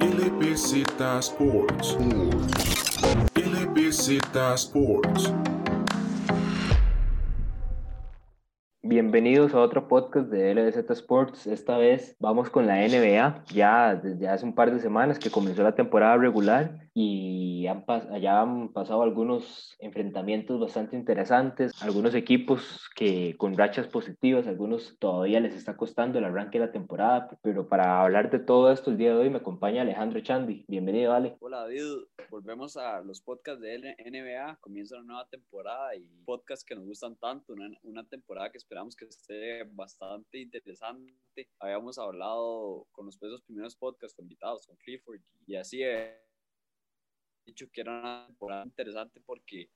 LBZ Sports. LBZ Sports. Bienvenidos a otro podcast de LBZ Sports. Esta vez vamos con la NBA. Ya desde hace un par de semanas que comenzó la temporada regular y han ya han pasado algunos enfrentamientos bastante interesantes, algunos equipos que con rachas positivas, algunos todavía les está costando el arranque de la temporada, pero para hablar de todo esto el día de hoy me acompaña Alejandro Chandi. Bienvenido, Ale. Hola David, volvemos a los podcasts de NBA, comienza una nueva temporada y podcasts que nos gustan tanto, una, una temporada que esperamos que esté bastante interesante. Habíamos hablado con los primeros podcasts, con invitados, con Clifford, y así he dicho que era una temporada interesante porque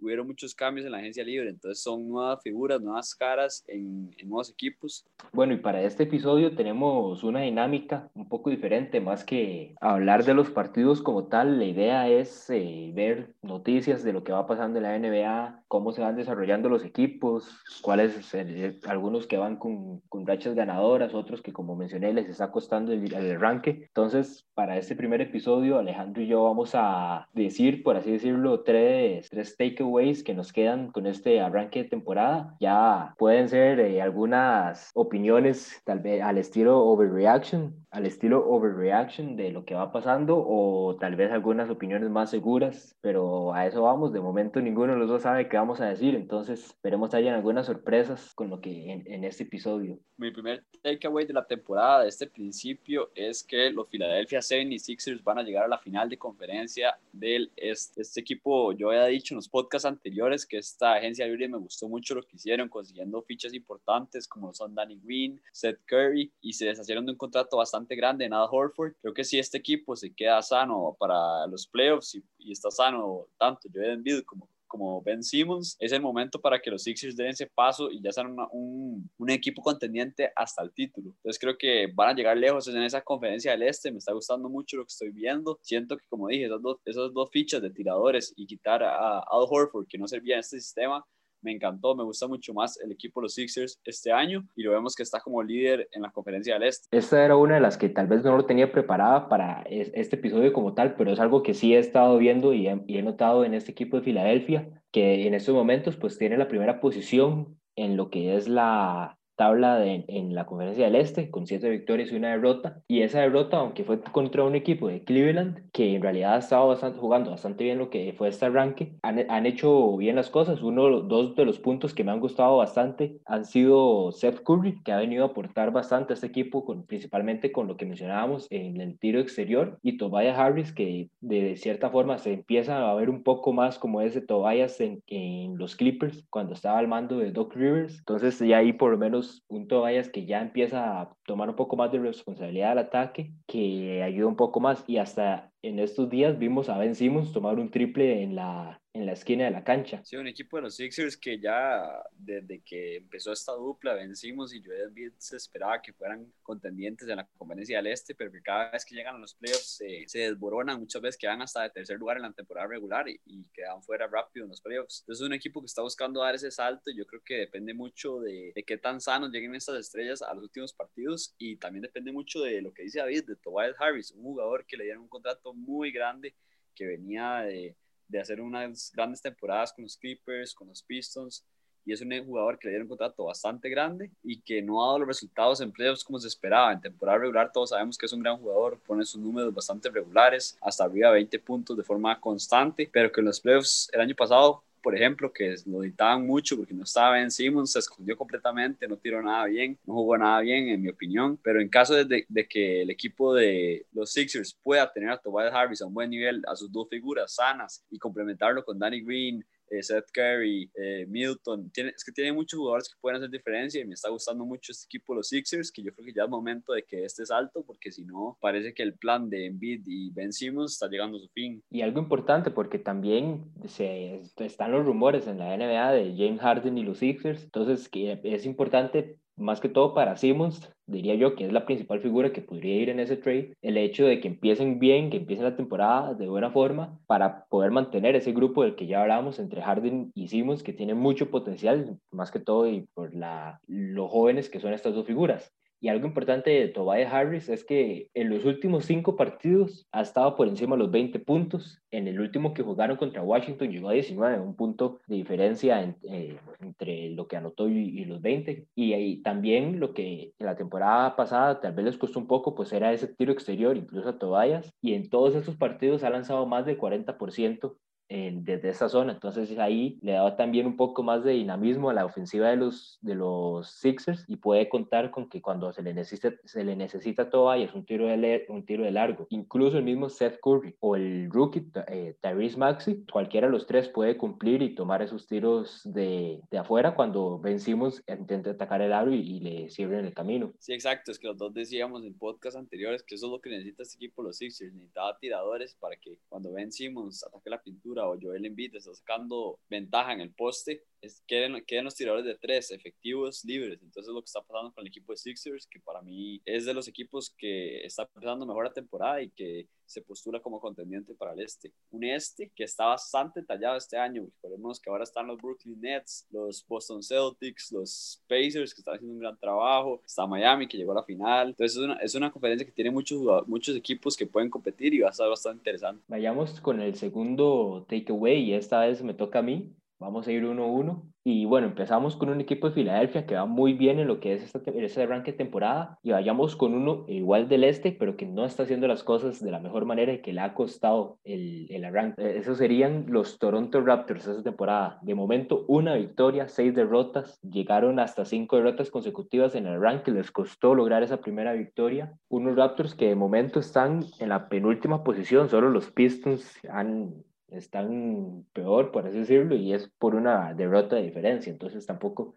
hubieron muchos cambios en la agencia libre, entonces son nuevas figuras, nuevas caras en, nuevos equipos. Bueno, y para este episodio tenemos una dinámica un poco diferente, más que hablar de los partidos como tal, la idea es eh, ver noticias de lo que va pasando en la NBA, cómo se van desarrollando los equipos, cuáles, eh, algunos que van con, con, rachas ganadoras, otros que como mencioné les está costando el, el arranque. Entonces, para este primer episodio, Alejandro y yo vamos a decir, por así decirlo, tres, tres takeaways ways que nos quedan con este arranque de temporada. Ya pueden ser eh, algunas opiniones tal vez al estilo overreaction, al estilo overreaction de lo que va pasando o tal vez algunas opiniones más seguras, pero a eso vamos. De momento ninguno de los dos sabe qué vamos a decir, entonces esperemos que hayan algunas sorpresas con lo que en, en este episodio. Mi primer takeaway de la temporada de este principio es que los Philadelphia 76ers van a llegar a la final de conferencia del este, este equipo. Yo había dicho en los podcasts anteriores que esta agencia libre me gustó mucho lo que hicieron consiguiendo fichas importantes como son Danny Green, Seth Curry y se deshacieron de un contrato bastante grande en Al Horford. Creo que si este equipo se queda sano para los playoffs y, y está sano tanto Joel Embiid como como Ben Simmons, es el momento para que los Sixers den ese paso y ya sean un, un, equipo contendiente hasta el título. Entonces creo que van a llegar lejos en esa conferencia del Este, me está gustando mucho lo que estoy viendo. Siento que, como dije, esas dos, esas dos fichas de tiradores y quitar a Al Horford, que no servía en este sistema, me encantó, me gusta mucho más el equipo de los Sixers este año y lo vemos que está como líder en la conferencia del Este. Esta era una de las que tal vez no lo tenía preparada para este episodio como tal, pero es algo que sí he estado viendo y he, y he notado en este equipo de Filadelfia, que en estos momentos pues tiene la primera posición en lo que es la, tabla de, en la conferencia del Este con siete victorias y una derrota. Y esa derrota, aunque fue contra un equipo de Cleveland, que en realidad ha estado bastante, jugando bastante bien lo que fue este arranque, han, han hecho bien las cosas. Uno, dos de los puntos que me han gustado bastante han sido Seth Curry, que ha venido a aportar bastante a este equipo, con, principalmente con lo que mencionábamos en el tiro exterior, y Tobias Harris, que de cierta forma se empieza a ver un poco más como ese Tobias en, en los Clippers, cuando estaba al mando de Doc Rivers. Entonces ya ahí por lo menos un Tobias que ya empieza a tomar un poco más de responsabilidad al ataque, que ayuda un poco más. Y hasta en estos días vimos a Ben Simmons tomar un triple en la, en la esquina de la cancha. Sí, un equipo de los Sixers que ya desde que empezó esta dupla, Ben Simmons y Embiid se esperaba que fueran contendientes en la conferencia del Este, pero que cada vez que llegan a los playoffs se, se desboronan, muchas veces quedan hasta de tercer lugar en la temporada regular y, y, quedan fuera rápido en los playoffs. Entonces es un equipo que está buscando dar ese salto y yo creo que depende mucho de, de qué tan sanos lleguen estas estrellas a los últimos partidos y también depende mucho de lo que dice David, de Tobias Harris, un jugador que le dieron un contrato muy grande que venía de, de, hacer unas grandes temporadas con los Clippers, con los Pistons, y es un jugador que le dieron un contrato bastante grande y que no ha dado los resultados en playoffs como se esperaba. En temporada regular todos sabemos que es un gran jugador, pone sus números bastante regulares, hasta arriba de 20 puntos de forma constante, pero que en los playoffs el año pasado por ejemplo, que lo editaban mucho porque no estaba Ben Simmons, se escondió completamente, no tiró nada bien, no jugó nada bien, en mi opinión. Pero en caso de, de que el equipo de los Sixers pueda tener a Tobias Harris a un buen nivel, a sus dos figuras sanas y complementarlo con Danny Green, eh, Seth Curry, eh, Milton. Tiene, es que tiene muchos jugadores que pueden hacer diferencia y me está gustando mucho este equipo, los Sixers, que yo creo que ya es momento de que este salto, porque si no, parece que el plan de Embiid y Ben Simmons está llegando a su fin. Y algo importante, porque también se, están los rumores en la NBA de James Harden y los Sixers, entonces que es importante más que todo para Simmons, diría yo que es la principal figura que podría ir en ese trade, el hecho de que empiecen bien, que empiecen la temporada de buena forma para poder mantener ese grupo del que ya hablábamos entre Harden y Simmons, que tiene mucho potencial, más que todo y por la, los jóvenes que son estas dos figuras. Y algo importante de Tobias Harris es que en los últimos cinco partidos ha estado por encima de los 20 puntos. En el último que jugaron contra Washington llegó a 19, un punto de diferencia eh, entre lo que anotó y, los 20. Y ahí también lo que en la temporada pasada tal vez les costó un poco, pues era ese tiro exterior, incluso a Tobias. Y en todos esos partidos ha lanzado más del 40% desde esa zona. Entonces ahí le daba también un poco más de dinamismo a la ofensiva de los, de los Sixers y puede contar con que cuando se le necesita, se le necesita todo ahí es un tiro, de, un tiro de largo. Incluso el mismo Seth Curry o el rookie eh, Tyrese Maxey, cualquiera de los tres puede cumplir y tomar esos tiros de, de afuera cuando vencimos intenta atacar el aro y, le cierren el camino. Sí, exacto. Es que los dos decíamos en podcast anteriores que eso es lo que necesita este equipo los Sixers. Necesitaba tiradores para que cuando vencimos ataque la pintura o Joel Embiid está sacando ventaja en el poste, es, queden, los tiradores de tres efectivos libres. Entonces lo que está pasando con el equipo de Sixers, que para mí es de los equipos que está empezando mejor la temporada y que se postula como contendiente para el este. Un este que está bastante tallado este año. Recordemos que ahora están los Brooklyn Nets, los Boston Celtics, los Pacers que están haciendo un gran trabajo. Está Miami que llegó a la final. Entonces es una, es una conferencia que tiene muchos, muchos equipos que pueden competir y va a estar bastante interesante. Vayamos con el segundo takeaway y esta vez me toca a mí. Vamos a ir uno a uno. Y bueno, empezamos con un equipo de Filadelfia que va muy bien en lo que es esta, ese arranque de temporada. Y vayamos con uno igual del este, pero que no está haciendo las cosas de la mejor manera y que le ha costado el, el arranque. Eh, esos serían los Toronto Raptors esa temporada. De momento, una victoria, seis derrotas. Llegaron hasta cinco derrotas consecutivas en el arranque. Les costó lograr esa primera victoria. Unos Raptors que de momento están en la penúltima posición. Solo los Pistons han están peor, por así decirlo, y es por una derrota de diferencia, entonces tampoco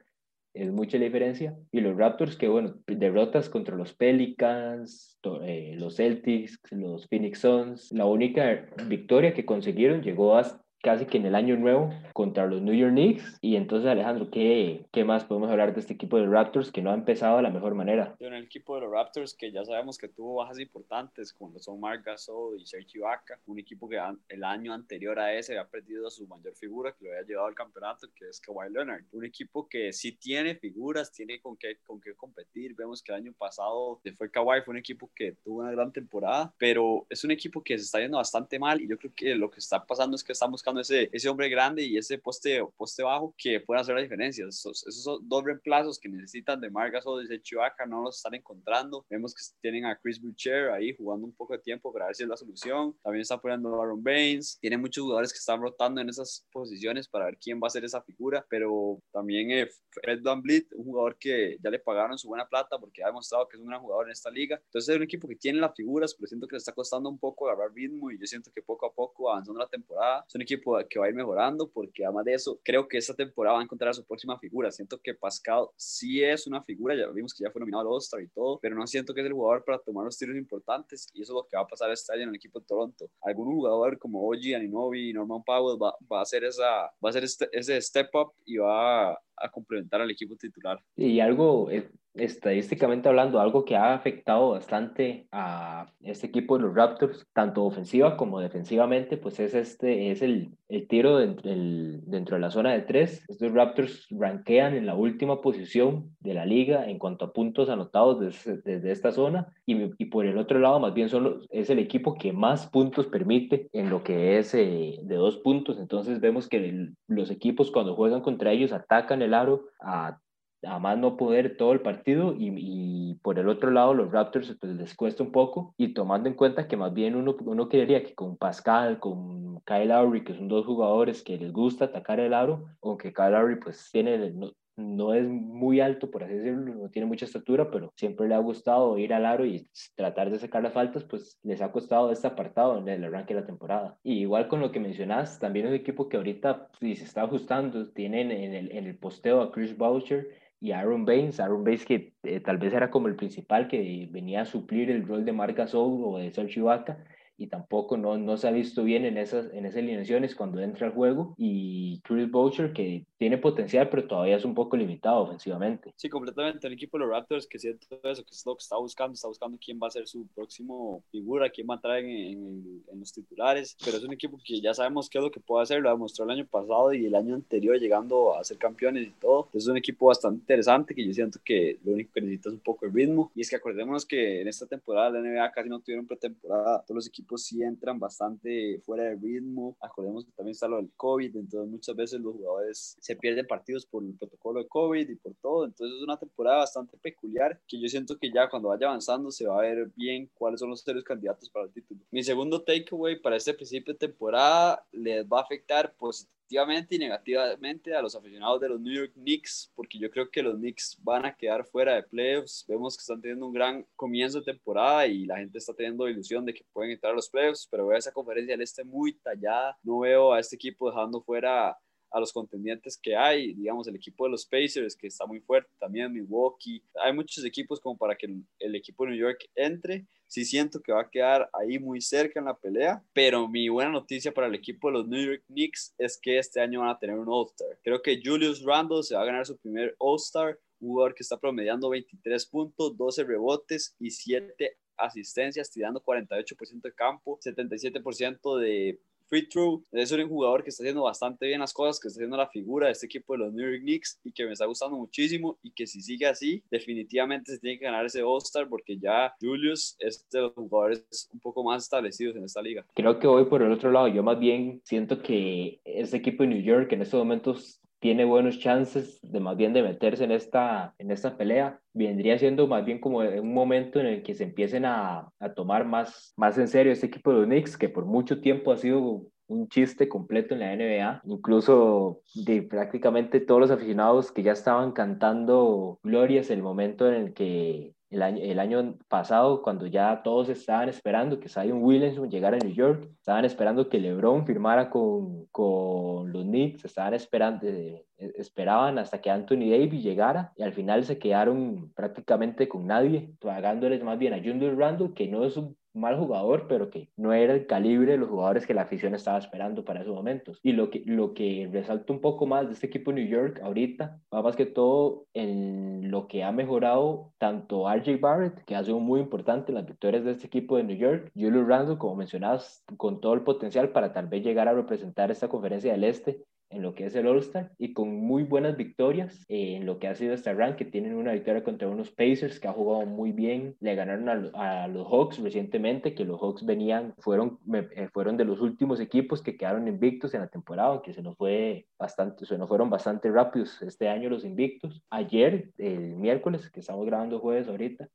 es mucha la diferencia. Y los Raptors, que bueno, derrotas contra los Pelicans, eh, los Celtics, los Phoenix Suns, la única victoria que consiguieron llegó hasta casi que en el año nuevo contra los New York Knicks. Y entonces, Alejandro, ¿qué, ¿qué más podemos hablar de este equipo de Raptors que no ha empezado de la mejor manera? En el equipo de los Raptors, que ya sabemos que tuvo bajas importantes, como son Marc Gasol y Serge Ibaka, un equipo que el año anterior a ese había perdido a su mayor figura, que lo había llevado al campeonato, que es Kawhi Leonard. Un equipo que sí tiene figuras, tiene con qué, con qué competir. Vemos que el año pasado fue Kawhi, fue un equipo que tuvo una gran temporada, pero es un equipo que se está yendo bastante mal y yo creo que lo que está pasando es que están buscando ese, ese hombre grande y ese poste, poste bajo que pueda hacer la diferencia. Esos, esos dos reemplazos que necesitan de Margas o de Chivaca no los están encontrando. Vemos que tienen a Chris Boucher ahí jugando un poco de tiempo para ver si es la solución. También están poniendo a Aaron Baines. Tiene muchos jugadores que están rotando en esas posiciones para ver quién va a ser esa figura, pero también eh, Fred Van Vliet, un jugador que ya le pagaron su buena plata porque ha demostrado que es un gran jugador en esta liga. Entonces es un equipo que tiene las figuras, pero siento que le está costando un poco agarrar ritmo y yo siento que poco a poco avanzando la temporada es un equipo que va a ir mejorando porque además de eso creo que esta temporada va a encontrar a su próxima figura. Siento que Pascal sí es una figura, ya vimos que ya fue nominado al All-Star y todo, pero no siento que es el jugador para tomar los tiros importantes y eso es lo que va a pasar este año en el equipo de Toronto. Algún jugador como Oji, Aninobi, Norman Powell va, va, a hacer esa, va a hacer este, ese step up y va a complementar al equipo titular. Y algo eh, estadísticamente hablando, algo que ha afectado bastante a este equipo de los Raptors, tanto ofensiva como defensivamente, pues es, este, es el, el tiro dentro, el, dentro de la zona de tres. Estos Raptors rankean en la última posición de la liga en cuanto a puntos anotados desde, desde esta zona y, y, por el otro lado, más bien son es el equipo que más puntos permite en lo que es eh, de dos puntos. Entonces vemos que los equipos cuando juegan contra ellos atacan el aro a a más no poder todo el partido y, y, por el otro lado los Raptors pues les cuesta un poco y tomando en cuenta que más bien uno, uno creería que con Pascal, con Kyle Lowry, que son dos jugadores que les gusta atacar el aro, aunque Kyle Lowry pues tiene, no, no es muy alto, por así decirlo, no tiene mucha estatura, pero siempre le ha gustado ir al aro y tratar de sacar las faltas, pues les ha costado este apartado en el arranque de la temporada. Igual con lo que mencionas, también es un equipo que ahorita si se está ajustando, tienen en el, en el posteo a Chris Boucher y Aaron Baines, Aaron Baines que eh, tal vez era como el principal que venía a suplir el rol de Marc Gasol o de Sergio Ibaka, y tampoco no, no se ha visto bien en esas, en esas alineaciones cuando entra al juego. Y Chris Boucher, que tiene potencial, pero todavía es un poco limitado ofensivamente. Sí, completamente. El equipo de los Raptors, que siento eso, que es lo que está buscando, está buscando quién va a ser su próximo figura, quién va a entrar en, en, en los titulares, pero es un equipo que ya sabemos qué es lo que puede hacer, lo demostró el año pasado y el año anterior llegando a ser campeones y todo. Es un equipo bastante interesante que yo siento que lo único que necesita es un poco el ritmo. Y es que acordémonos que en esta temporada la NBA casi no tuvieron pretemporada. Todos los equipos sí entran bastante fuera de ritmo. Acordemos que también está lo del COVID, entonces muchas veces los jugadores se pierden partidos por el protocolo de COVID y por todo. Entonces es una temporada bastante peculiar que yo siento que ya cuando vaya avanzando se va a ver bien cuáles son los serios candidatos para el título. Mi segundo takeaway para este principio de temporada les va a afectar positivamente positivamente y negativamente a los aficionados de los New York Knicks, porque yo creo que los Knicks van a quedar fuera de playoffs. Vemos que están teniendo un gran comienzo de temporada y la gente está teniendo ilusión de que pueden entrar a los playoffs, pero veo esa conferencia del este muy tallada. No veo a este equipo dejando fuera a los contendientes que hay, digamos el equipo de los Pacers que está muy fuerte, también Milwaukee, hay muchos equipos como para que el, equipo de New York entre, sí siento que va a quedar ahí muy cerca en la pelea, pero mi buena noticia para el equipo de los New York Knicks es que este año van a tener un All-Star. Creo que Julius Randle se va a ganar su primer All-Star, un jugador que está promediando 23 puntos, 12 rebotes y 7 asistencias, tirando 48% de campo, 77% de free throw. Es un jugador que está haciendo bastante bien las cosas, que está haciendo la figura de este equipo de los New York Knicks y que me está gustando muchísimo y que si sigue así, definitivamente se tiene que ganar ese All-Star porque ya Julius es de los jugadores un poco más establecidos en esta liga. Creo que voy por el otro lado. Yo más bien siento que este equipo de New York en estos momentos tiene buenos chances de más bien de meterse en esta, en esta pelea. Vendría siendo más bien como un momento en el que se empiecen a, a tomar más, más en serio este equipo de los Knicks, que por mucho tiempo ha sido un chiste completo en la NBA. Incluso de prácticamente todos los aficionados que ya estaban cantando glorias el momento en el que el año, el año pasado, cuando ya todos estaban esperando que Zion Williamson llegara a New York, estaban esperando que LeBron firmara con, con los Knicks, estaban esperando, eh, esperaban hasta que Anthony Davis llegara y al final se quedaron prácticamente con nadie, pagándoles más bien a Julius Randle, que no es un mal jugador, pero que no era el calibre de los jugadores que la afición estaba esperando para esos momentos. Y lo que, lo que resalta un poco más de este equipo de New York ahorita, más que todo en lo que ha mejorado tanto RJ Barrett, que ha sido muy importante en las victorias de este equipo de New York, Julius Randle, como mencionabas, con todo el potencial para tal vez llegar a representar esta conferencia del Este en lo que es el All-Star y con muy buenas victorias en lo que ha sido este rank, que tienen una victoria contra unos Pacers que ha jugado muy bien, le ganaron a, los Hawks recientemente, que los Hawks venían, fueron, eh, fueron de los últimos equipos que quedaron invictos en la temporada, que se nos fue bastante, se nos fueron bastante rápidos este año los invictos. Ayer, el miércoles, que estamos grabando jueves ahorita,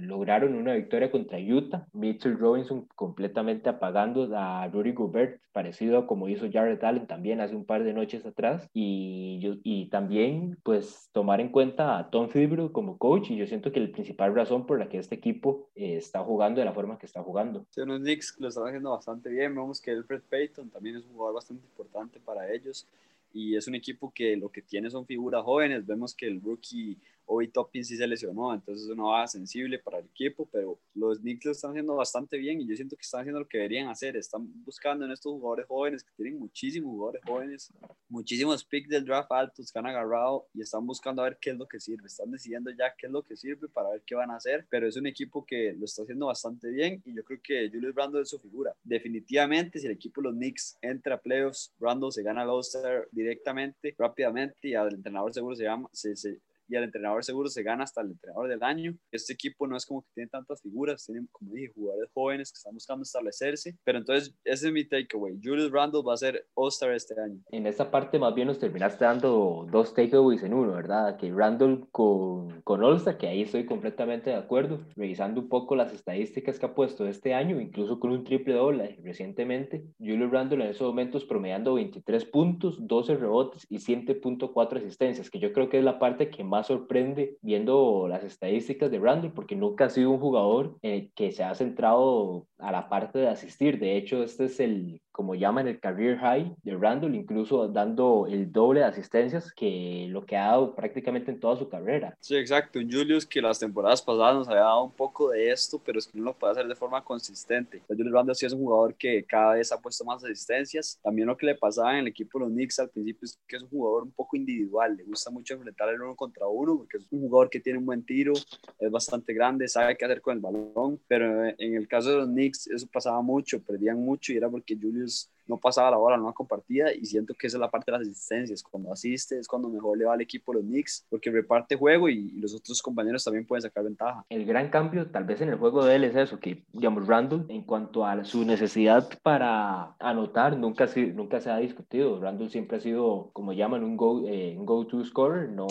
lograron una victoria contra Utah, Mitchell Robinson completamente apagando a Rudy Gobert, parecido a como hizo Jared Allen también hace un par de noches atrás y, yo, y también pues tomar en cuenta a Tom Thibodeau como coach y yo siento que la principal razón por la que este equipo eh, está jugando de la forma que está jugando. Sí, los Knicks lo están haciendo bastante bien, vemos que Alfred Payton también es un jugador bastante importante para ellos y es un equipo que lo que tiene son figuras jóvenes, vemos que el rookie Obi Toppin sí se lesionó, entonces es una baja sensible para el equipo, pero los Knicks lo están haciendo bastante bien y yo siento que están haciendo lo que deberían hacer, están buscando en estos jugadores jóvenes, que tienen muchísimos jugadores jóvenes, muchísimos picks del draft altos que han agarrado y están buscando a ver qué es lo que sirve, están decidiendo ya qué es lo que sirve para ver qué van a hacer, pero es un equipo que lo está haciendo bastante bien y yo creo que Julius Brando es su figura. Definitivamente, si el equipo de los Knicks entra a playoffs, Brando se gana el All-Star directamente, rápidamente y al entrenador seguro se llama, se, se y al entrenador seguro se gana hasta el entrenador del año. Este equipo no es como que tiene tantas figuras, tienen, como dije, jugadores jóvenes que están buscando establecerse, pero entonces ese es mi takeaway. Julius Randle va a ser All-Star este año. En esta parte más bien nos terminaste dando dos takeaways en uno, ¿verdad? Que Randle con, con All-Star, que ahí estoy completamente de acuerdo, revisando un poco las estadísticas que ha puesto este año, incluso con un triple doble recientemente, Julius Randle en esos momentos promediando 23 puntos, 12 rebotes y 7.4 asistencias, que yo creo que es la parte que más sorprende viendo las estadísticas de Randall, porque nunca ha sido un jugador eh, que se ha centrado a la parte de asistir. De hecho, este es el, como llaman el career high de Randall, incluso dando el doble de asistencias que lo que ha dado prácticamente en toda su carrera. Sí, exacto. Un Julius que las temporadas pasadas nos había dado un poco de esto, pero es que no lo puede hacer de forma consistente. Julius Randall sí es un jugador que cada vez ha puesto más asistencias. También lo que le pasaba en el equipo de los Knicks al principio es que es un jugador un poco individual. Le gusta mucho enfrentar el uno contra uno porque es un jugador que tiene un buen tiro, es bastante grande, sabe qué hacer con el balón. Pero en el caso de los Knicks eso pasaba mucho, perdían mucho y era porque Julius is no pasaba la bola, no la compartía y siento que esa es la parte de las asistencias. Cuando asiste es cuando mejor le va al equipo los Knicks porque reparte juego y, los otros compañeros también pueden sacar ventaja. El gran cambio tal vez en el juego de él es eso, que digamos Randall en cuanto a su necesidad para anotar nunca, nunca se ha discutido. Randall siempre ha sido como llaman un go, eh, un go to scorer, no,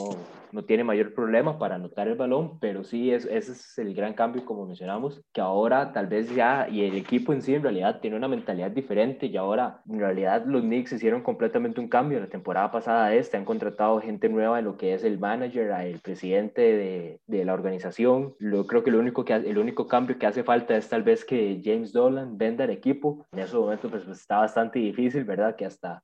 no tiene mayor problema para anotar el balón, pero sí es, ese es el gran cambio como mencionamos, que ahora tal vez ya y el equipo en sí en realidad tiene una mentalidad diferente y ahora en realidad los Knicks hicieron completamente un cambio. La temporada pasada este han contratado gente nueva en lo que es el manager, el presidente de, de la organización. Yo creo que, lo único que el único cambio que hace falta es tal vez que James Dolan venda el equipo. En ese momento pues, pues está bastante difícil, ¿verdad? Que hasta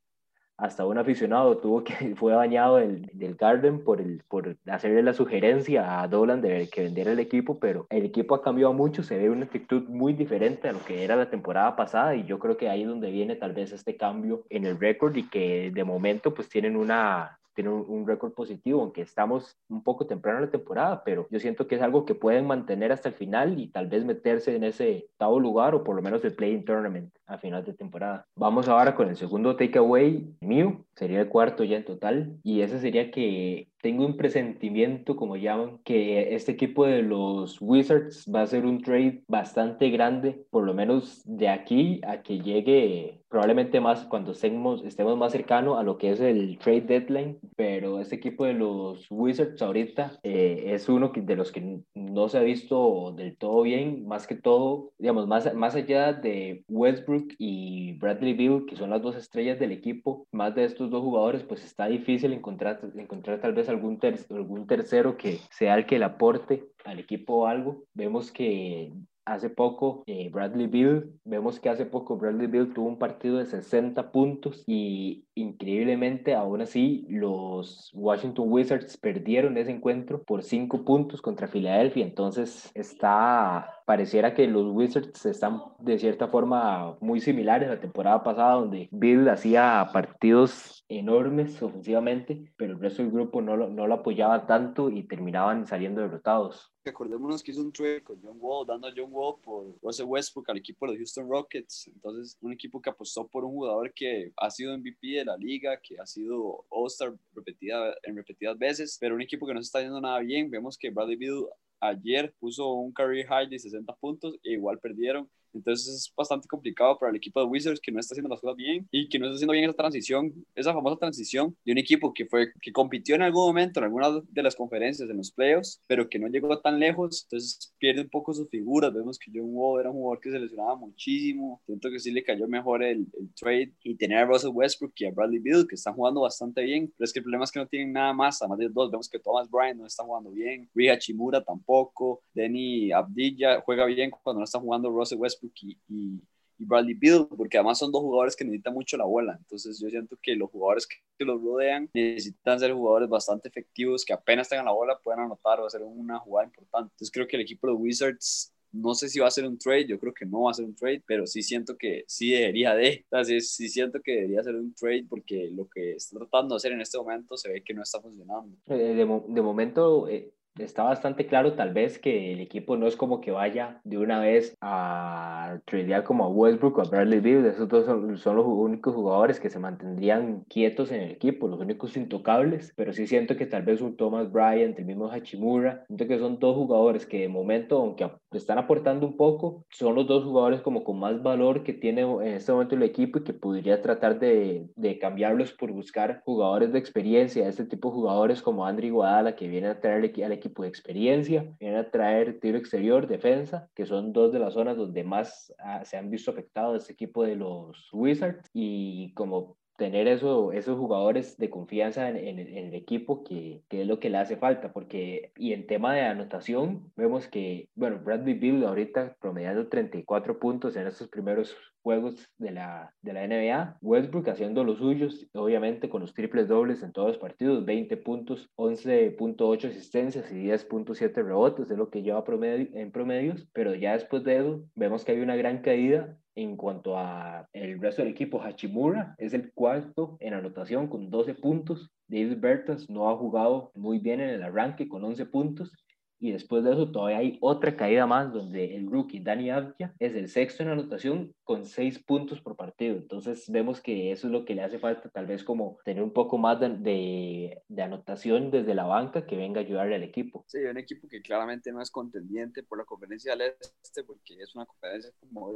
hasta un aficionado tuvo que fue bañado del, del Garden por, el, por hacerle la sugerencia a Dolan de que vendiera el equipo, pero el equipo ha cambiado mucho, se ve una actitud muy diferente a lo que era la temporada pasada y yo creo que ahí es donde viene tal vez este cambio en el récord y que de momento pues tienen una tiene un, récord positivo, aunque estamos un poco temprano en la temporada, pero yo siento que es algo que pueden mantener hasta el final y tal vez meterse en ese octavo lugar o por lo menos el play-in tournament a final de temporada. Vamos ahora con el segundo takeaway mío, sería el cuarto ya en total, y ese sería que tengo un presentimiento, como llaman, que este equipo de los Wizards va a ser un trade bastante grande, por lo menos de aquí a que llegue probablemente más cuando estemos, estemos más cercano a lo que es el trade deadline, pero este equipo de los Wizards ahorita eh, es uno de los que no se ha visto del todo bien, más que todo, digamos, más, más allá de Westbrook y Bradley Bill, que son las dos estrellas del equipo, más de estos dos jugadores, pues está difícil encontrar, encontrar tal vez algún, tercero que sea el que le aporte al equipo algo. Vemos que hace poco eh, Bradley Bill, vemos que hace poco Bradley Bill tuvo un partido de 60 puntos y increíblemente aún así los Washington Wizards perdieron ese encuentro por 5 puntos contra Filadelfia, entonces está pareciera que los Wizards están de cierta forma muy similares a la temporada pasada donde Bill hacía partidos enormes ofensivamente, pero el resto del grupo no lo, no lo apoyaba tanto y terminaban saliendo derrotados. Recordémonos que hizo un trade con John Wall, dando a John Wall por Russell Westbrook al equipo de los Houston Rockets. Entonces, un equipo que apostó por un jugador que ha sido MVP de la liga, que ha sido All-Star repetida, en repetidas veces, pero un equipo que no se está yendo nada bien. Vemos que Bradley Beal ayer puso un career high de 60 puntos e igual perdieron. Entonces es bastante complicado para el equipo de Wizards que no está haciendo las cosas bien y que no está haciendo bien esa transición, esa famosa transición de un equipo que fue que compitió en algún momento en alguna de las conferencias en los playoffs, pero que no llegó tan lejos, entonces pierde un poco sus figuras. Vemos que John Wall era un jugador que se lesionaba muchísimo. Siento que sí le cayó mejor el, el trade y tener a Russell Westbrook y a Bradley Beal que están jugando bastante bien, pero es que el problema es que no tienen nada más, además de dos, vemos que Thomas Bryant no está jugando bien, Ria Chimura tampoco, Denny Abdilla juega bien cuando no está jugando Russell Westbrook y, Bradley Bill, porque además son dos jugadores que necesitan mucho la bola. Entonces yo siento que los jugadores que los rodean necesitan ser jugadores bastante efectivos, que apenas tengan la bola puedan anotar o hacer una jugada importante. Entonces creo que el equipo de Wizards no sé si va a ser un trade, yo creo que no va a ser un trade, pero sí siento que sí debería de, Entonces, sí, siento que debería ser un trade porque lo que está tratando de hacer en este momento se ve que no está funcionando. Eh, de, de, momento, eh, está bastante claro tal vez que el equipo no es como que vaya de una vez a tradear como a Westbrook o a Bradley Beal, esos dos son, los únicos jugadores que se mantendrían quietos en el equipo, los únicos intocables, pero sí siento que tal vez un Thomas Bryant, el mismo Hachimura, siento que son dos jugadores que de momento, aunque están aportando un poco, son los dos jugadores como con más valor que tiene en este momento el equipo y que podría tratar de, de cambiarlos por buscar jugadores de experiencia, este tipo de jugadores como Andrew Guadala que viene a traer al equipo equipo de experiencia, vienen a traer tiro exterior, defensa, que son dos de las zonas donde más ah, se han visto afectados este equipo de los Wizards. Y como tener eso, esos jugadores de confianza en, en, el equipo que, que, es lo que le hace falta, porque y en tema de anotación vemos que, bueno, Bradley Bill ahorita promediando 34 puntos en estos primeros juegos de la, de la NBA, Westbrook haciendo los suyos, obviamente con los triples dobles en todos los partidos, 20 puntos, 11.8 asistencias y 10.7 rebotes, es lo que lleva promedio, en promedios, pero ya después de eso vemos que hay una gran caída en cuanto a el resto del equipo, Hachimura es el cuarto en anotación con 12 puntos. David Bertas no ha jugado muy bien en el arranque con 11 puntos y después de eso todavía hay otra caída más donde el rookie Dani Avdia es el sexto en anotación con seis puntos por partido. Entonces vemos que eso es lo que le hace falta tal vez como tener un poco más de, de, anotación desde la banca que venga a ayudarle al equipo. Sí, un equipo que claramente no es contendiente por la conferencia del este porque es una conferencia como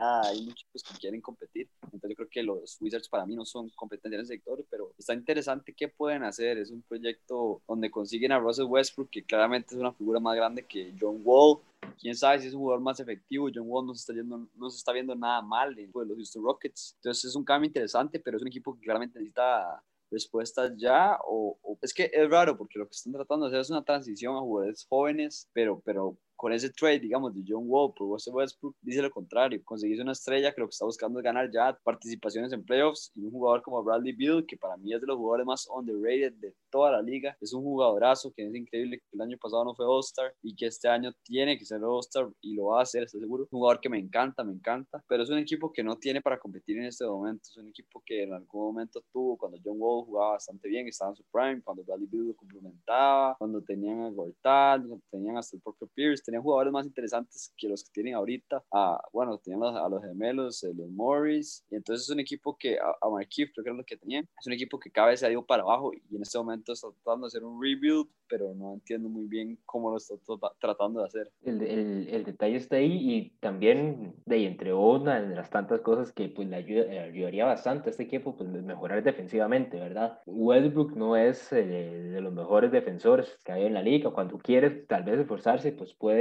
hay muchos que quieren competir. Entonces yo creo que los Wizards para mí no son competentes en el sector, pero está interesante qué pueden hacer. Es un proyecto donde consiguen a Russell Westbrook que claramente es una figura más grande que John Wall. Quién sabe si es un jugador más efectivo. John Wall no se está, yendo, no se está viendo nada mal en los Houston Rockets. Entonces es un cambio interesante, pero es un equipo que claramente necesita respuestas ya o, o, es que es raro porque lo que están tratando de hacer es una transición a jugadores jóvenes pero pero con ese trade, digamos, de John Wall por Russell Westbrook, dice lo contrario. Conseguirse una estrella que lo que está buscando es ganar ya participaciones en playoffs y un jugador como Bradley Beal, que para mí es de los jugadores más underrated de toda la liga. Es un jugadorazo que es increíble que el año pasado no fue All-Star y que este año tiene que ser All-Star y lo va a hacer, estoy seguro. Un jugador que me encanta, me encanta, pero es un equipo que no tiene para competir en este momento. Es un equipo que en algún momento tuvo, cuando John Wall jugaba bastante bien, estaba en su prime, cuando Bradley Beal lo complementaba, cuando tenían a Gortal, cuando tenían hasta el propio Pierce tenían jugadores más interesantes que los que tienen ahorita. Ah, bueno, tenían a, los gemelos, eh, los Morris, y entonces es un equipo que, a, a Marquise, creo que era lo que tenían, es un equipo que cada vez se ha ido para abajo y en este momento está tratando de hacer un rebuild, pero no entiendo muy bien cómo lo está tratando de hacer. El, el, el, detalle está ahí y también, de ahí, entre una de las tantas cosas que pues, le ayuda, ayudaría bastante a este equipo, pues mejorar defensivamente, ¿verdad? Westbrook no es eh, de los mejores defensores que hay en la liga, cuando quiere tal vez esforzarse, pues puede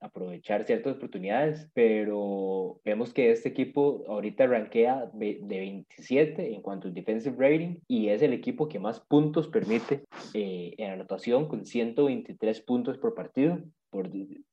aprovechar ciertas oportunidades, pero vemos que este equipo ahorita rankea de 27 en cuanto a defensive rating y es el equipo que más puntos permite eh, en anotación con 123 puntos por partido por,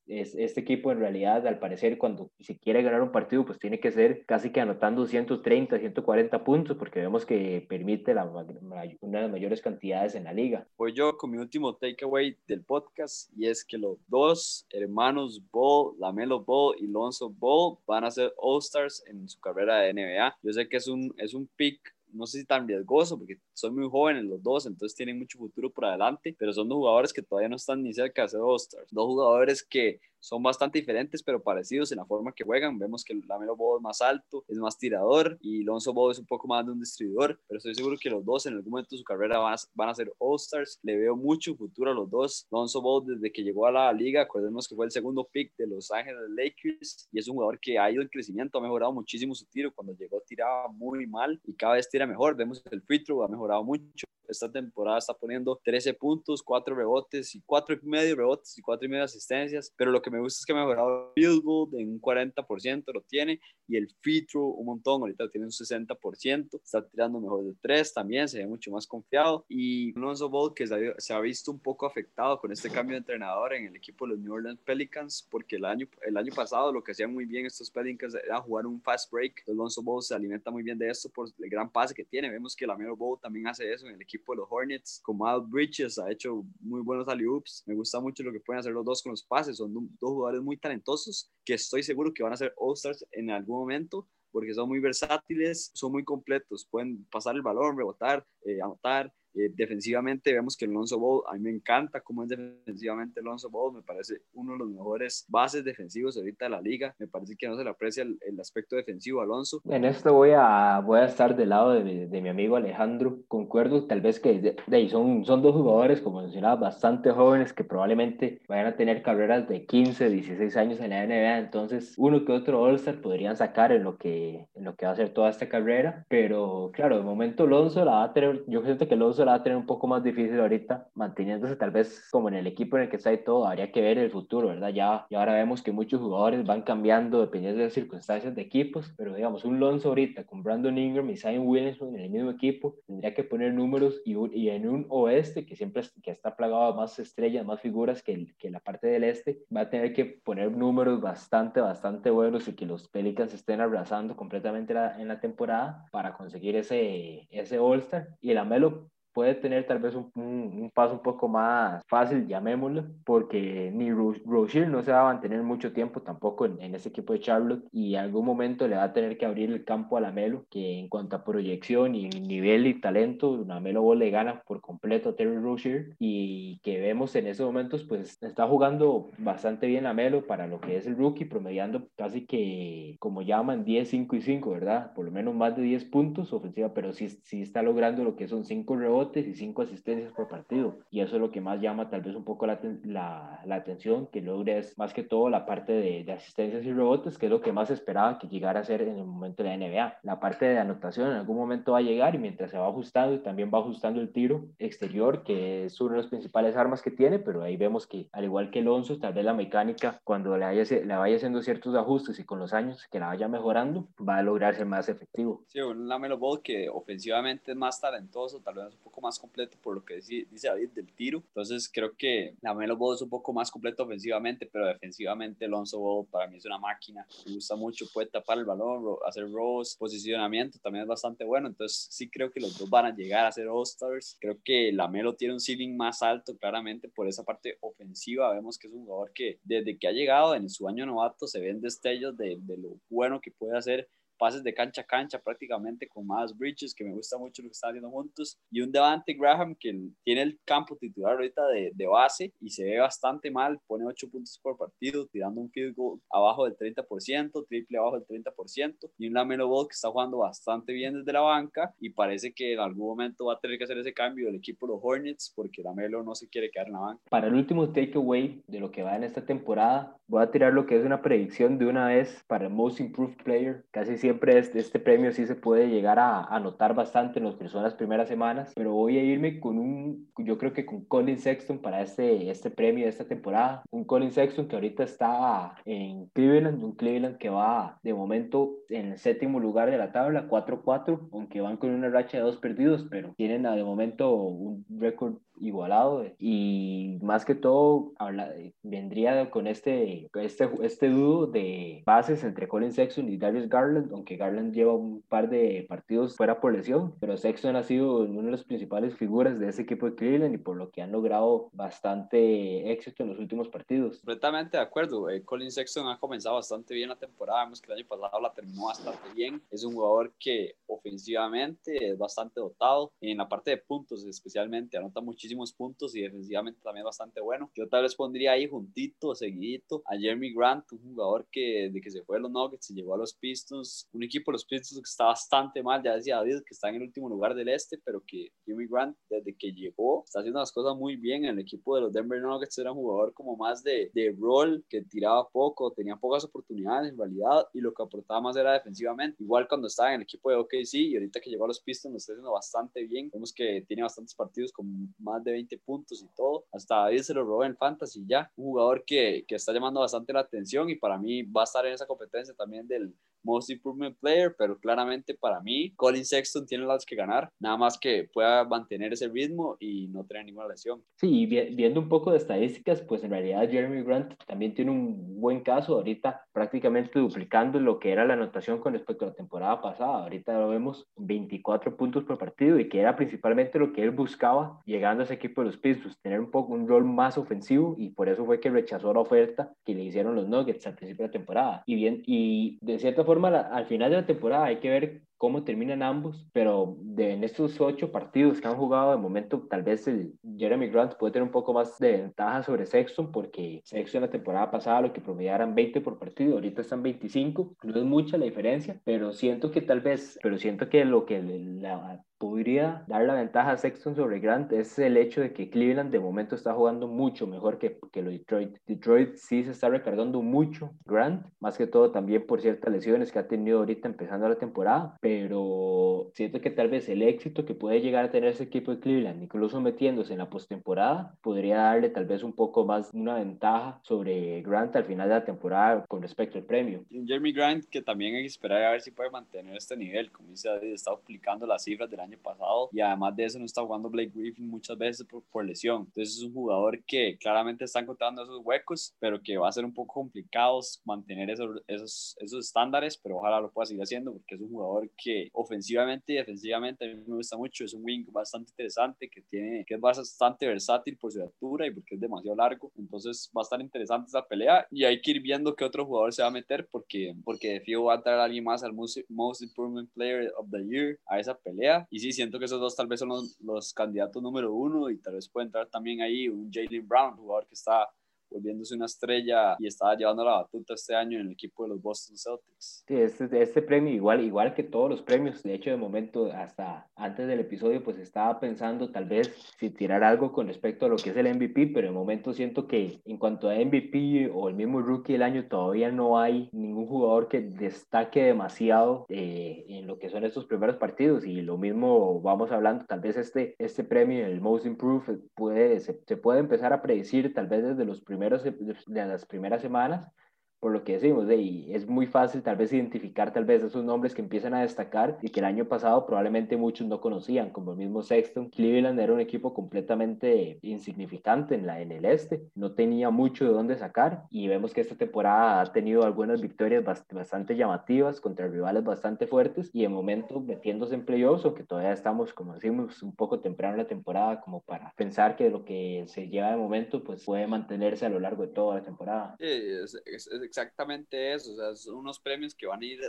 es, este equipo en realidad, al parecer, cuando se quiere ganar un partido, pues tiene que ser casi que anotando 130, 140 puntos, porque vemos que permite la, una de las mayores cantidades en la liga. Voy yo con mi último takeaway del podcast, y es que los dos hermanos Ball, Lamelo Ball y Lonzo Ball, van a ser All-Stars en su carrera de NBA. Yo sé que es un, es un pick no sé si tan riesgoso, porque son muy jóvenes los dos, entonces tienen mucho futuro por adelante, pero son dos jugadores que todavía no están ni cerca de ser All-Stars. Dos jugadores que son bastante diferentes, pero parecidos en la forma que juegan. Vemos que Lamelo Ball es más alto, es más tirador y Lonzo Ball es un poco más de un distribuidor, pero estoy seguro que los dos en algún momento de su carrera van a, ser All-Stars. Le veo mucho futuro a los dos. Lonzo Ball desde que llegó a la liga, acordemos que fue el segundo pick de Los Ángeles Lakers y es un jugador que ha ido en crecimiento, ha mejorado muchísimo su tiro. Cuando llegó tiraba muy mal y cada vez tira mejor. Vemos el free throw ha mejorado mucho. Esta temporada está poniendo 13 puntos, 4 rebotes y 4 y medio rebotes y 4 y medio asistencias, pero lo que me gusta es que ha mejorado el field goal en un 40%, lo tiene, y el free throw un montón, ahorita tiene un 60%, está tirando mejor de 3 también, se ve mucho más confiado, y Alonso Ball que se ha visto un poco afectado con este cambio de entrenador en el equipo de los New Orleans Pelicans, porque el año, el año pasado lo que hacían muy bien estos Pelicans era jugar un fast break, Alonso Ball se alimenta muy bien de esto por el gran pase que tiene, vemos que la Melo Ball también hace eso en el equipo equipo los Hornets, como Al Bridges ha hecho muy buenos alley-oops. Me gusta mucho lo que pueden hacer los dos con los pases. Son dos jugadores muy talentosos que estoy seguro que van a ser All-Stars en algún momento porque son muy versátiles, son muy completos, pueden pasar el balón, rebotar, eh, anotar eh, defensivamente vemos que Alonso Ball, a mí me encanta cómo es defensivamente Alonso Ball, me parece uno de los mejores bases defensivos ahorita de la liga, me parece que no se le aprecia el, aspecto defensivo Alonso. En esto voy a, voy a estar del lado de, de mi amigo Alejandro, concuerdo tal vez que de, son, son dos jugadores, como mencionaba, bastante jóvenes que probablemente vayan a tener carreras de 15, 16 años en la NBA, entonces uno que otro All-Star podrían sacar en lo, que, en lo que va a ser toda esta carrera, pero claro, de momento Alonso la va a tener, yo siento que Alonso la va a tener un poco más difícil ahorita, manteniéndose tal vez como en el equipo en el que está y todo, habría que ver el futuro, ¿verdad? Ya, y ahora vemos que muchos jugadores van cambiando dependiendo de las circunstancias de equipos, pero digamos, un Lonzo ahorita con Brandon Ingram y Zion Williamson en el mismo equipo, tendría que poner números y, y en un oeste que siempre que está plagado de más estrellas, más figuras que, que la parte del este, va a tener que poner números bastante, bastante buenos y que los Pelicans estén abrazando completamente la, en la temporada para conseguir ese, ese All-Star. Y el Amelo puede tener tal vez un, un, paso un poco más fácil, llamémoslo, porque ni Rozier no se va a mantener mucho tiempo tampoco en, en, ese equipo de Charlotte y en algún momento le va a tener que abrir el campo a la Melo, que en cuanto a proyección y nivel y talento, la Melo Ball le gana por completo a Terry Rozier y que vemos en esos momentos pues está jugando bastante bien la Melo para lo que es el rookie, promediando casi que como llaman 10, 5 y 5, ¿verdad? Por lo menos más de 10 puntos ofensiva, pero sí, sí está logrando lo que son 5 rebotes y cinco asistencias por partido. Y eso es lo que más llama tal vez un poco la, la, la atención, que logra es más que todo la parte de, de, asistencias y rebotes, que es lo que más esperaba que llegara a ser en el momento de la NBA. La parte de anotación en algún momento va a llegar y mientras se va ajustando y también va ajustando el tiro exterior, que es una de las principales armas que tiene, pero ahí vemos que al igual que Alonso, tal vez la mecánica, cuando le vaya, le vaya haciendo ciertos ajustes y con los años que la vaya mejorando, va a lograr ser más efectivo. Sí, un Lamelo Ball que ofensivamente es más talentoso, tal vez un poco más completo por lo que dice, David del tiro. Entonces creo que la Melo Ball es un poco más completo ofensivamente, pero defensivamente Alonso Ball para mí es una máquina. Me gusta mucho, puede tapar el balón, hacer robos, posicionamiento también es bastante bueno. Entonces sí creo que los dos van a llegar a ser All-Stars. Creo que la Melo tiene un ceiling más alto claramente por esa parte ofensiva. Vemos que es un jugador que desde que ha llegado en su año novato se ven destellos de, de lo bueno que puede hacer pases de cancha a cancha prácticamente con más Bridges, que me gusta mucho lo que están haciendo juntos, y un Devante Graham que tiene el campo titular ahorita de, de, base y se ve bastante mal, pone 8 puntos por partido, tirando un field goal abajo del 30%, triple abajo del 30%, y un Lamelo Ball que está jugando bastante bien desde la banca y parece que en algún momento va a tener que hacer ese cambio del equipo de los Hornets porque Lamelo no se quiere quedar en la banca. Para el último takeaway de lo que va en esta temporada, voy a tirar lo que es una predicción de una vez para el Most Improved Player, casi siempre este, este premio sí se puede llegar a, a notar bastante en las personas primeras semanas, pero voy a irme con un, yo creo que con Colin Sexton para este, este premio de esta temporada. Un Colin Sexton que ahorita está en Cleveland, un Cleveland que va de momento en el séptimo lugar de la tabla, 4-4, aunque van con una racha de dos perdidos, pero tienen de momento un récord igualado y más que todo habla, vendría con este, este, este dúo de bases entre Colin Sexton y Darius Garland, aunque Garland lleva un par de partidos fuera por lesión, pero Sexton ha sido una de las principales figuras de ese equipo de Cleveland y por lo que han logrado bastante éxito en los últimos partidos. Completamente de acuerdo, eh, Colin Sexton ha comenzado bastante bien la temporada, vemos que el año pasado la terminó bastante bien, es un jugador que ofensivamente es bastante dotado, en la parte de puntos especialmente, anota muchísimos puntos y defensivamente también bastante bueno. Yo tal vez pondría ahí juntito, seguidito, a Jeremy Grant, un jugador que de que se fue a los Nuggets y llegó a los Pistons, un equipo de los Pistons que está bastante mal, ya decía David, que está en el último lugar del este, pero que Jeremy Grant desde que llegó está haciendo las cosas muy bien en el equipo de los Denver Nuggets, era un jugador como más de, de rol, que tiraba poco, tenía pocas oportunidades en realidad y lo que aportaba más era defensivamente. Igual cuando estaba en el equipo de OKC y ahorita que llegó a los Pistons lo está haciendo bastante bien, vemos que tiene bastantes partidos con más de 20 puntos y todo, hasta David se lo robó en Fantasy ya, un jugador que, que está llamando bastante la atención y para mí va a estar en esa competencia también del Most Improvement Player, pero claramente para mí Colin Sexton tiene las que ganar, nada más que pueda mantener ese ritmo y no tener ninguna lesión. Sí, viendo un poco de estadísticas, pues en realidad Jeremy Grant también tiene un buen caso, ahorita prácticamente duplicando lo que era la anotación con respecto a la temporada pasada, ahorita lo vemos 24 puntos por partido y que era principalmente lo que él buscaba llegando equipo de los Pistons, tener un poco un rol más ofensivo y por eso fue que rechazó la oferta que le hicieron los Nuggets al principio de la temporada. Y bien, y de cierta forma al final de la temporada hay que ver cómo terminan ambos, pero de, en estos ocho partidos que han jugado de momento, tal vez el Jeremy Grant puede tener un poco más de ventaja sobre Sexton, porque Sexton la temporada pasada lo que promediaran 20 por partido, ahorita están 25, no es mucha la diferencia, pero siento que tal vez, pero siento que lo que la, podría dar la ventaja a Sexton sobre Grant es el hecho de que Cleveland de momento está jugando mucho mejor que, que lo Detroit. Detroit sí se está recargando mucho Grant, más que todo también por ciertas lesiones que ha tenido ahorita empezando la temporada, pero siento que tal vez el éxito que puede llegar a tener ese equipo de Cleveland, incluso metiéndose en la postemporada, podría darle tal vez un poco más una ventaja sobre Grant al final de la temporada con respecto al premio. Jeremy Grant, que también hay que esperar a ver si puede mantener este nivel, como dice David, está duplicando las cifras del año pasado y además de eso no está jugando Blake Griffin muchas veces por, por lesión. Entonces es un jugador que claramente está encontrando esos huecos, pero que va a ser un poco complicado mantener esos, esos, esos estándares, pero ojalá lo pueda seguir haciendo porque es un jugador que ofensivamente y defensivamente a mí me gusta mucho, es un wing bastante interesante, que, tiene, que es bastante versátil por su altura y porque es demasiado largo, entonces va a estar interesante esa pelea y hay que ir viendo qué otro jugador se va a meter porque, porque de fijo va a entrar alguien más al Most Improvement Player of the Year a esa pelea. Y sí, siento que esos dos tal vez son los, los candidatos número uno y tal vez puede entrar también ahí un Jalen Brown, jugador que está volviéndose una estrella y estaba llevando la batuta este año en el equipo de los Boston Celtics. Sí, este, este premio igual, igual que todos los premios, de hecho de momento hasta antes del episodio pues estaba pensando tal vez si tirar algo con respecto a lo que es el MVP, pero de momento siento que en cuanto a MVP o el mismo rookie del año todavía no hay ningún jugador que destaque demasiado eh, en lo que son estos primeros partidos y lo mismo vamos hablando, tal vez este, este premio, el Most Improved, puede, se, se puede empezar a predecir tal vez desde los primeros de las primeras semanas por lo que decimos, de, es muy fácil tal vez identificar tal vez esos nombres que empiezan a destacar y que el año pasado probablemente muchos no conocían, como el mismo Sexton. Cleveland era un equipo completamente insignificante en, la, en el este, no tenía mucho de dónde sacar y vemos que esta temporada ha tenido algunas victorias bastante llamativas contra rivales bastante fuertes y de momento metiéndose en playoffs, aunque todavía estamos, como decimos, un poco temprano en la temporada como para pensar que lo que se lleva de momento pues puede mantenerse a lo largo de toda la temporada. Sí, es, es, exactamente eso, o sea, son unos premios que van a ir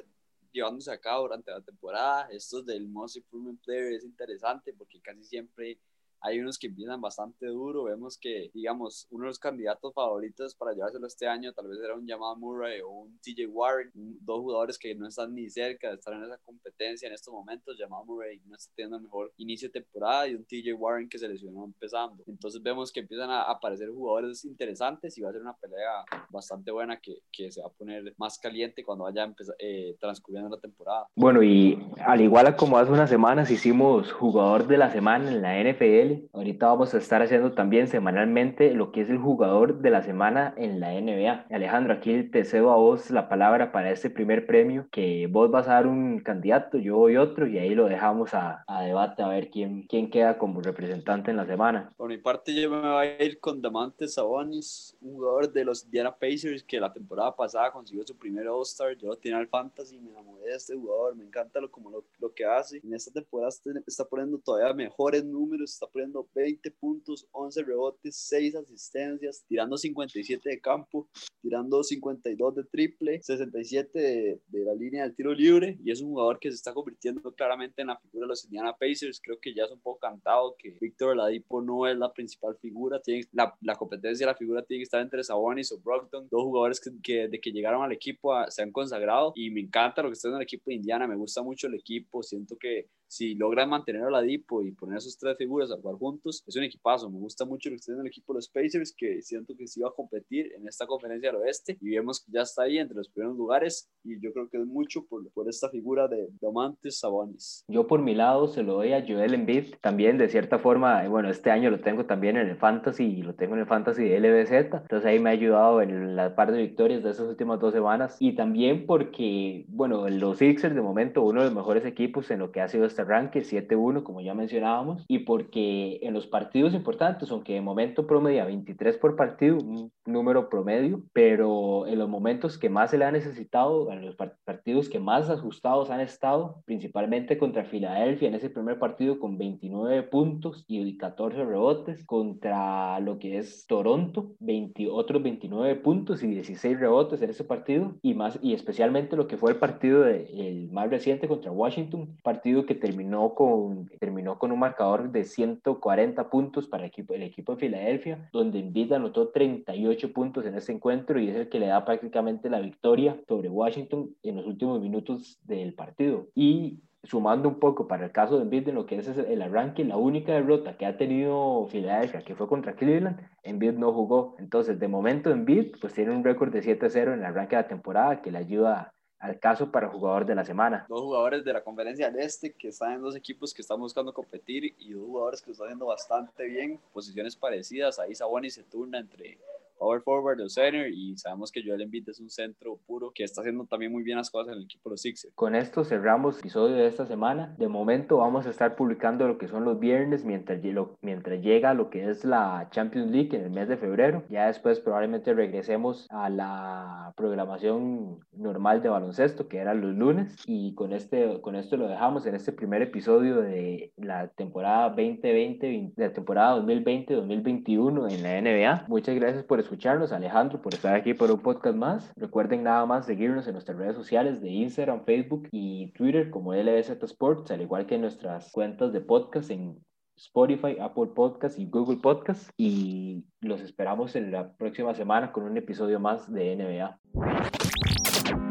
llevándose a cabo durante la temporada. Estos del Most Improvement Player es interesante porque casi siempre hay unos que empiezan bastante duro. Vemos que, digamos, uno de los candidatos favoritos para llevárselo este año tal vez era un llamado Murray o un TJ Warren, dos jugadores que no están ni cerca de estar en esa competencia en estos momentos. Llamado Murray no está teniendo el mejor inicio de temporada y un TJ Warren que se lesionó empezando. Entonces vemos que empiezan a aparecer jugadores interesantes y va a ser una pelea bastante buena que, que se va a poner más caliente cuando vaya eh, transcurriendo la temporada. Bueno, y al igual como hace unas semanas hicimos jugador de la semana en la NFL, Ahorita vamos a estar haciendo también semanalmente lo que es el jugador de la semana en la NBA. Alejandro, aquí te cedo a vos la palabra para este primer premio, que vos vas a dar un candidato, yo voy otro, y ahí lo dejamos a, a debate a ver quién, quién queda como representante en la semana. Por mi parte, yo me voy a ir con Damantes Sabonis, jugador de los Indiana Pacers que la temporada pasada consiguió su primer All-Star. Yo lo tenía al Fantasy, me enamoré este jugador, me encanta lo, como lo, lo que hace. En esta temporada está, poniendo todavía mejores números, está 20 puntos, 11 rebotes, 6 asistencias, tirando 57 de campo, tirando 52 de triple, 67 de, de, la línea del tiro libre y es un jugador que se está convirtiendo claramente en la figura de los Indiana Pacers. Creo que ya es un poco cantado que Víctor Ladipo no es la principal figura, tiene, la, la competencia de la figura tiene que estar entre Sabonis o Brockton, dos jugadores que, que de que llegaron al equipo se han consagrado y me encanta lo que está equipo de Indiana, me gusta mucho el equipo, siento que si logran mantener a Ladipo y poner a sus tres figuras a jugar juntos, es un equipazo. Me gusta mucho lo que está en el equipo de los Pacers, que siento que sí va a competir en esta conferencia del oeste y vemos que ya está ahí entre los primeros lugares y yo creo que es mucho por, por esta figura de Domantes Sabonis. Yo por mi lado se lo doy a Joel Embiid, también de cierta forma, eh, bueno, este año lo tengo también en el Fantasy y lo tengo en el Fantasy de LBZ, entonces ahí me ha ayudado en la par de victorias de esas últimas dos semanas y también porque, bueno, los Sixers de momento uno de los mejores equipos en lo que ha sido este ranking, 7-1 como ya mencionábamos, y porque en los partidos importantes, aunque de momento promedia 23 por partido, un número promedio, pero en los momentos que más se le ha necesitado, en los partidos que más ajustados han estado, principalmente contra Filadelfia en ese primer partido con 29 puntos y 14 rebotes, contra lo que es Toronto, 20, otros 29 puntos y 16 rebotes en ese partido, y, más, y especialmente lo que fue el partido de, el más reciente contra Washington, partido que terminó con, terminó con un marcador de 140 puntos para el equipo, el equipo de Filadelfia, donde Embiid anotó 38 puntos en ese encuentro y es el que le da prácticamente la victoria sobre Washington en los últimos minutos del partido. Y sumando un poco para el caso de Embiid en lo que es el arranque, la única derrota que ha tenido Filadelfia, que fue contra Cleveland, Embiid no jugó. Entonces, de momento Embiid pues tiene un récord de 7-0 en el arranque de la temporada que le ayuda al caso para jugador de la semana. Dos jugadores de la conferencia del Este que están en dos equipos que están buscando competir y dos jugadores que están haciendo bastante bien, posiciones parecidas. Ahí Saboni se turna entre power forward o center y sabemos que Joel Embiid es un centro puro que está haciendo también muy bien las cosas en el equipo de los Sixers. Con esto cerramos el episodio de esta semana. De momento vamos a estar publicando lo que son los viernes mientras, mientras llega lo que es la Champions League en el mes de febrero. Ya después probablemente regresemos a la programación normal de baloncesto que era los lunes y con, este, con esto lo dejamos en este primer episodio de la temporada 2020, de la temporada 2020-2021 en la NBA. Muchas gracias por escucharnos, Alejandro, por estar aquí por un podcast más. Recuerden nada más seguirnos en nuestras redes sociales de Instagram, Facebook y Twitter como LBZ Sports, al igual que en nuestras cuentas de podcast en Spotify, Apple Podcast y Google Podcast. Y los esperamos en la próxima semana con un episodio más de NBA.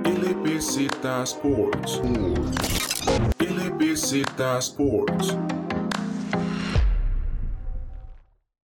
LBZ Sports. LBZ Sports.